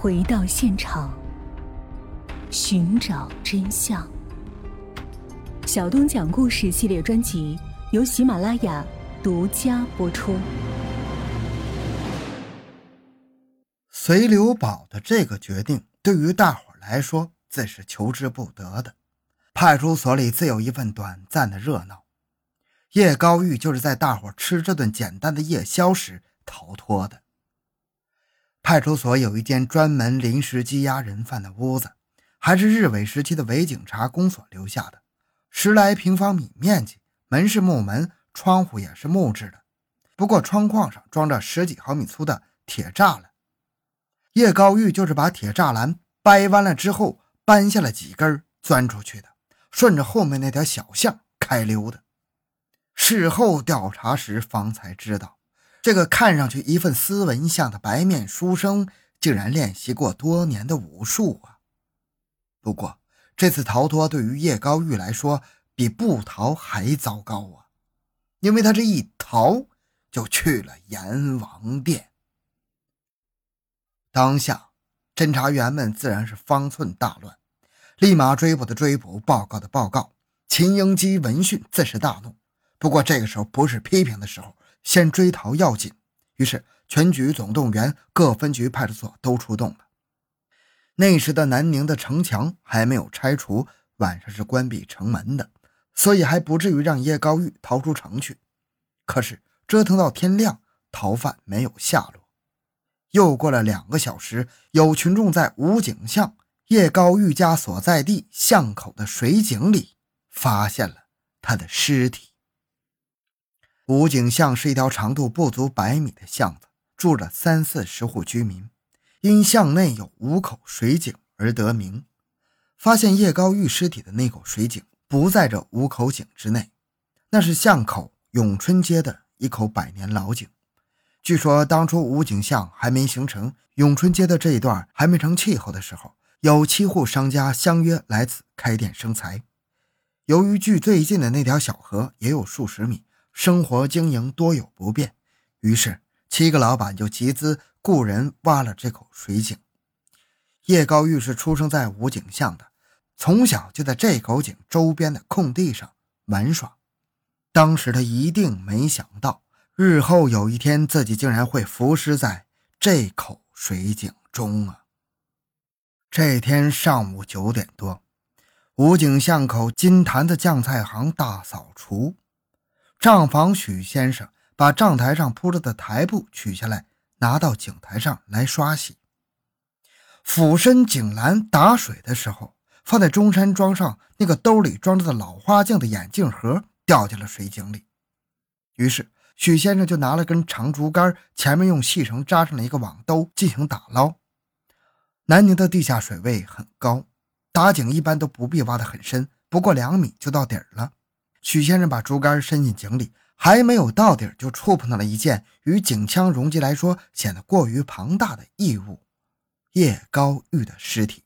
回到现场，寻找真相。小东讲故事系列专辑由喜马拉雅独家播出。随刘宝的这个决定，对于大伙来说自是求之不得的。派出所里自有一份短暂的热闹。叶高玉就是在大伙吃这顿简单的夜宵时逃脱的。派出所有一间专门临时羁押人犯的屋子，还是日伪时期的伪警察公所留下的，十来平方米面积，门是木门，窗户也是木质的，不过窗框上装着十几毫米粗的铁栅栏。叶高玉就是把铁栅栏掰弯了之后，搬下了几根钻出去的，顺着后面那条小巷开溜的。事后调查时，方才知道，这个看上去一份斯文相的白面书生，竟然练习过多年的武术啊！不过这次逃脱对于叶高玉来说，比不逃还糟糕啊，因为他这一逃，就去了阎王殿。当下，侦查员们自然是方寸大乱，立马追捕的追捕，报告的报告。秦英基闻讯自是大怒，不过这个时候不是批评的时候，先追逃要紧。于是全局总动员，各分局派出所都出动了。那时的南宁的城墙还没有拆除，晚上是关闭城门的，所以还不至于让叶高玉逃出城去。可是折腾到天亮，逃犯没有下落。又过了两个小时，有群众在武警巷叶高玉家所在地巷口的水井里发现了他的尸体。武井巷是一条长度不足百米的巷子，住着三四十户居民，因巷内有五口水井而得名。发现叶高玉尸体的那口水井不在这五口井之内，那是巷口永春街的一口百年老井。据说当初武井巷还没形成，永春街的这一段还没成气候的时候，有七户商家相约来此开店生财。由于距最近的那条小河也有数十米，生活经营多有不便，于是七个老板就集资雇人挖了这口水井。叶高玉是出生在武警巷的，从小就在这口井周边的空地上玩耍。当时他一定没想到。日后有一天，自己竟然会浮尸在这口水井中啊！这天上午九点多，武警巷口金坛的酱菜行大扫除，账房许先生把账台上铺着的台布取下来，拿到井台上来刷洗。俯身井栏打水的时候，放在中山装上那个兜里装着的老花镜的眼镜盒掉进了水井里，于是。许先生就拿了根长竹竿，前面用细绳扎上了一个网兜，进行打捞。南宁的地下水位很高，打井一般都不必挖得很深，不过两米就到底儿了。许先生把竹竿伸进井里，还没有到底就触碰到了一件与井腔容积来说显得过于庞大的异物——叶高玉的尸体。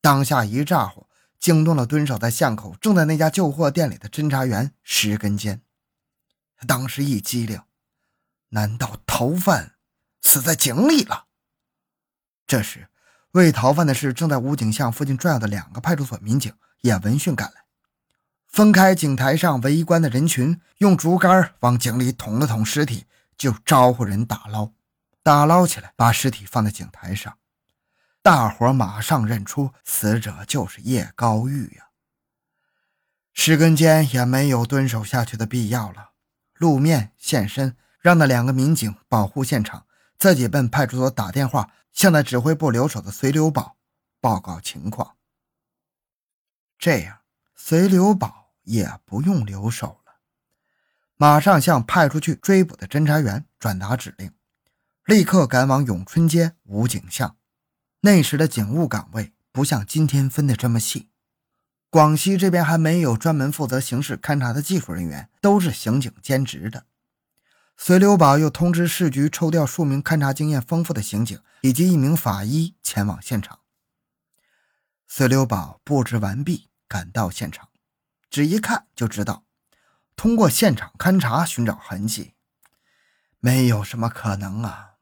当下一咋呼，惊动了蹲守在巷口、正在那家旧货店里的侦查员石根坚。当时一激灵，难道逃犯死在井里了？这时，为逃犯的事正在武警巷附近转悠的两个派出所民警也闻讯赶来，分开井台上围观的人群，用竹竿往井里捅了捅尸体，就招呼人打捞。打捞起来，把尸体放在井台上，大伙马上认出死者就是叶高玉呀。石根坚也没有蹲守下去的必要了。露面现身，让那两个民警保护现场，自己奔派出所打电话，向在指挥部留守的随留宝报告情况。这样，随留宝也不用留守了，马上向派出去追捕的侦查员转达指令，立刻赶往永春街武警巷。那时的警务岗位不像今天分的这么细。广西这边还没有专门负责刑事勘查的技术人员，都是刑警兼职的。随刘宝又通知市局抽调数名勘查经验丰富的刑警以及一名法医前往现场。随刘宝布置完毕，赶到现场，只一看就知道，通过现场勘查寻找痕迹，没有什么可能啊。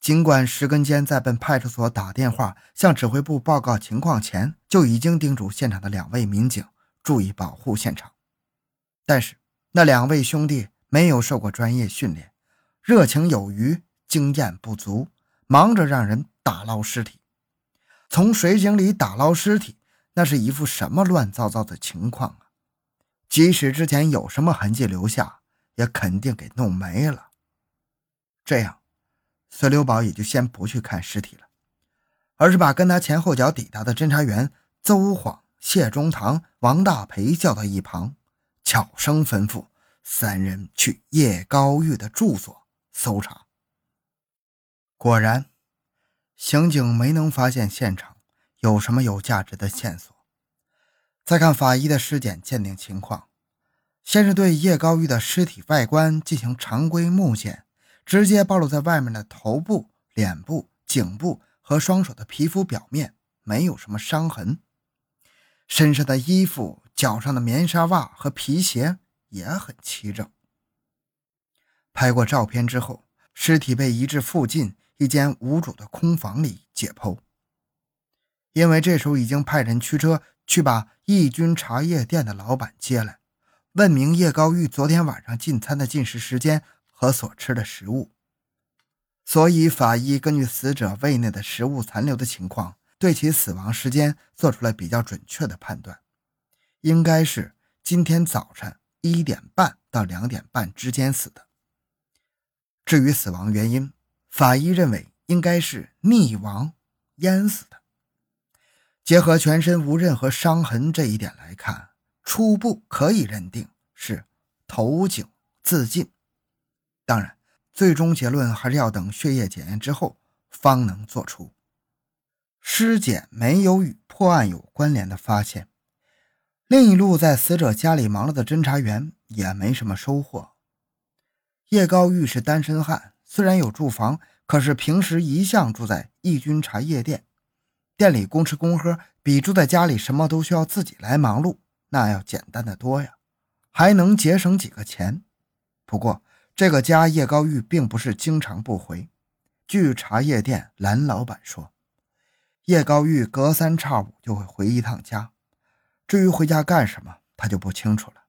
尽管石根坚在奔派出所打电话向指挥部报告情况前，就已经叮嘱现场的两位民警注意保护现场，但是那两位兄弟没有受过专业训练，热情有余，经验不足，忙着让人打捞尸体。从水井里打捞尸体，那是一副什么乱糟糟的情况啊！即使之前有什么痕迹留下，也肯定给弄没了。这样。孙留宝也就先不去看尸体了，而是把跟他前后脚抵达的侦查员邹晃、谢中堂、王大培叫到一旁，悄声吩咐三人去叶高玉的住所搜查。果然，刑警没能发现现场有什么有价值的线索。再看法医的尸检鉴定情况，先是对叶高玉的尸体外观进行常规目检。直接暴露在外面的头部、脸部、颈部和双手的皮肤表面没有什么伤痕，身上的衣服、脚上的棉纱袜和皮鞋也很齐整。拍过照片之后，尸体被移至附近一间无主的空房里解剖。因为这时候已经派人驱车去把义军茶叶店的老板接来，问明叶高玉昨天晚上进餐的进食时间。和所吃的食物，所以法医根据死者胃内的食物残留的情况，对其死亡时间做出了比较准确的判断，应该是今天早晨一点半到两点半之间死的。至于死亡原因，法医认为应该是溺亡淹死的。结合全身无任何伤痕这一点来看，初步可以认定是投井自尽。当然，最终结论还是要等血液检验之后方能做出。尸检没有与破案有关联的发现，另一路在死者家里忙碌的侦查员也没什么收获。叶高玉是单身汉，虽然有住房，可是平时一向住在义军茶叶店，店里公吃公喝，比住在家里什么都需要自己来忙碌那要简单的多呀，还能节省几个钱。不过，这个家，叶高玉并不是经常不回。据茶叶店蓝老板说，叶高玉隔三差五就会回一趟家。至于回家干什么，他就不清楚了。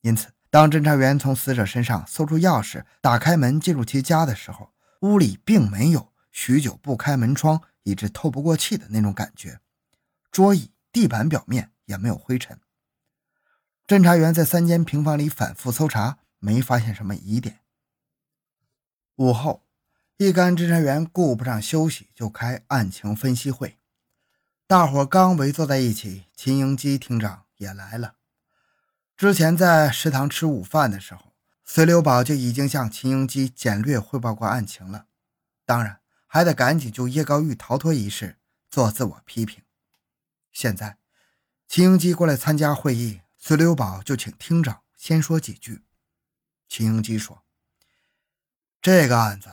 因此，当侦查员从死者身上搜出钥匙，打开门进入其家的时候，屋里并没有许久不开门窗以致透不过气的那种感觉，桌椅、地板表面也没有灰尘。侦查员在三间平房里反复搜查。没发现什么疑点。午后，一干侦查员顾不上休息，就开案情分析会。大伙刚围坐在一起，秦英基厅长也来了。之前在食堂吃午饭的时候，隋留宝就已经向秦英基简略汇报过案情了。当然，还得赶紧就叶高玉逃脱一事做自我批评。现在，秦英基过来参加会议，隋留宝就请厅长先说几句。秦英基说：“这个案子，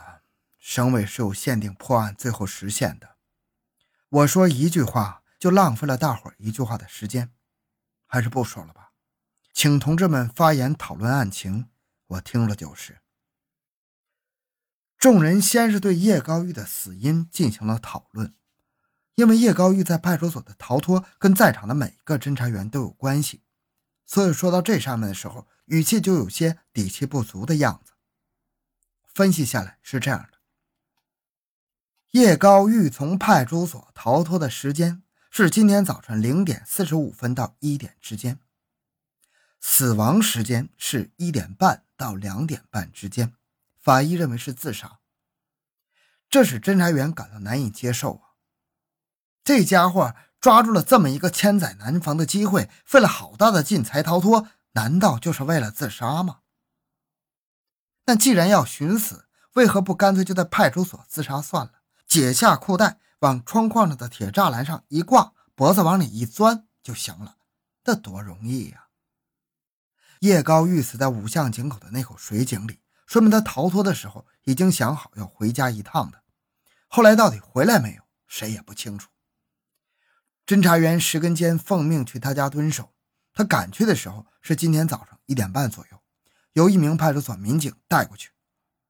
省委是有限定破案最后时限的。我说一句话，就浪费了大伙一句话的时间，还是不说了吧。请同志们发言讨论案情，我听了就是。”众人先是对叶高玉的死因进行了讨论，因为叶高玉在派出所的逃脱跟在场的每一个侦查员都有关系，所以说到这上面的时候。语气就有些底气不足的样子。分析下来是这样的：叶高玉从派出所逃脱的时间是今天早晨零点四十五分到一点之间，死亡时间是一点半到两点半之间。法医认为是自杀，这使侦查员感到难以接受啊！这家伙抓住了这么一个千载难逢的机会，费了好大的劲才逃脱。难道就是为了自杀吗？那既然要寻死，为何不干脆就在派出所自杀算了？解下裤带，往窗框上的铁栅栏上一挂，脖子往里一钻就行了，这多容易呀！叶高玉死在五巷井口的那口水井里，说明他逃脱的时候已经想好要回家一趟的。后来到底回来没有，谁也不清楚。侦查员石根坚奉命去他家蹲守。他赶去的时候是今天早上一点半左右，由一名派出所民警带过去。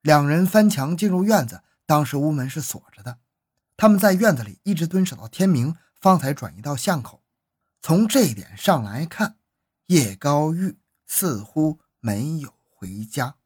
两人翻墙进入院子，当时屋门是锁着的，他们在院子里一直蹲守到天明，方才转移到巷口。从这一点上来看，叶高玉似乎没有回家。